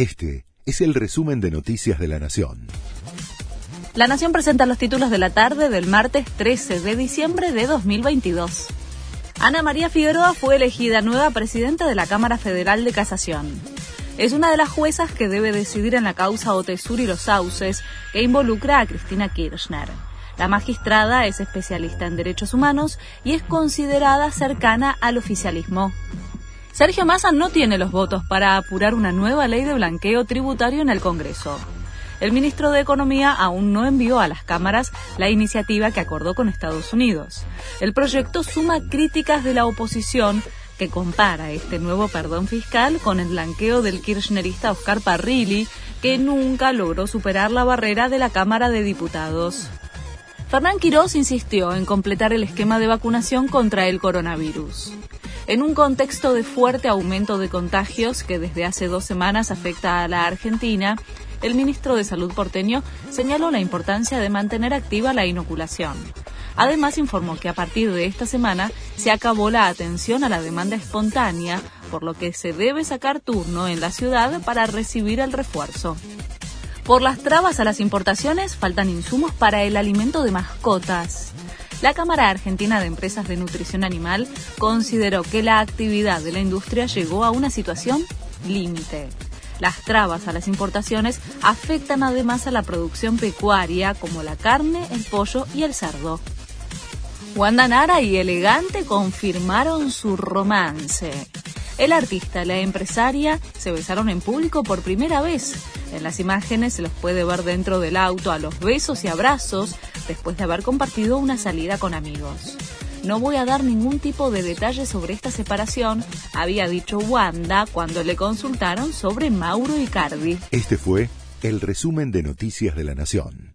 Este es el resumen de Noticias de la Nación. La Nación presenta los títulos de la tarde del martes 13 de diciembre de 2022. Ana María Figueroa fue elegida nueva presidenta de la Cámara Federal de Casación. Es una de las juezas que debe decidir en la causa Otesur y los Sauces, que involucra a Cristina Kirchner. La magistrada es especialista en derechos humanos y es considerada cercana al oficialismo. Sergio Massa no tiene los votos para apurar una nueva ley de blanqueo tributario en el Congreso. El ministro de Economía aún no envió a las cámaras la iniciativa que acordó con Estados Unidos. El proyecto suma críticas de la oposición que compara este nuevo perdón fiscal con el blanqueo del kirchnerista Oscar Parrilli, que nunca logró superar la barrera de la Cámara de Diputados. Fernán Quirós insistió en completar el esquema de vacunación contra el coronavirus. En un contexto de fuerte aumento de contagios que desde hace dos semanas afecta a la Argentina, el ministro de Salud porteño señaló la importancia de mantener activa la inoculación. Además, informó que a partir de esta semana se acabó la atención a la demanda espontánea, por lo que se debe sacar turno en la ciudad para recibir el refuerzo. Por las trabas a las importaciones faltan insumos para el alimento de mascotas. La Cámara Argentina de Empresas de Nutrición Animal consideró que la actividad de la industria llegó a una situación límite. Las trabas a las importaciones afectan además a la producción pecuaria como la carne, el pollo y el cerdo. Wanda Nara y Elegante confirmaron su romance. El artista y la empresaria se besaron en público por primera vez. En las imágenes se los puede ver dentro del auto a los besos y abrazos después de haber compartido una salida con amigos. No voy a dar ningún tipo de detalle sobre esta separación, había dicho Wanda cuando le consultaron sobre Mauro Icardi. Este fue el resumen de Noticias de la Nación.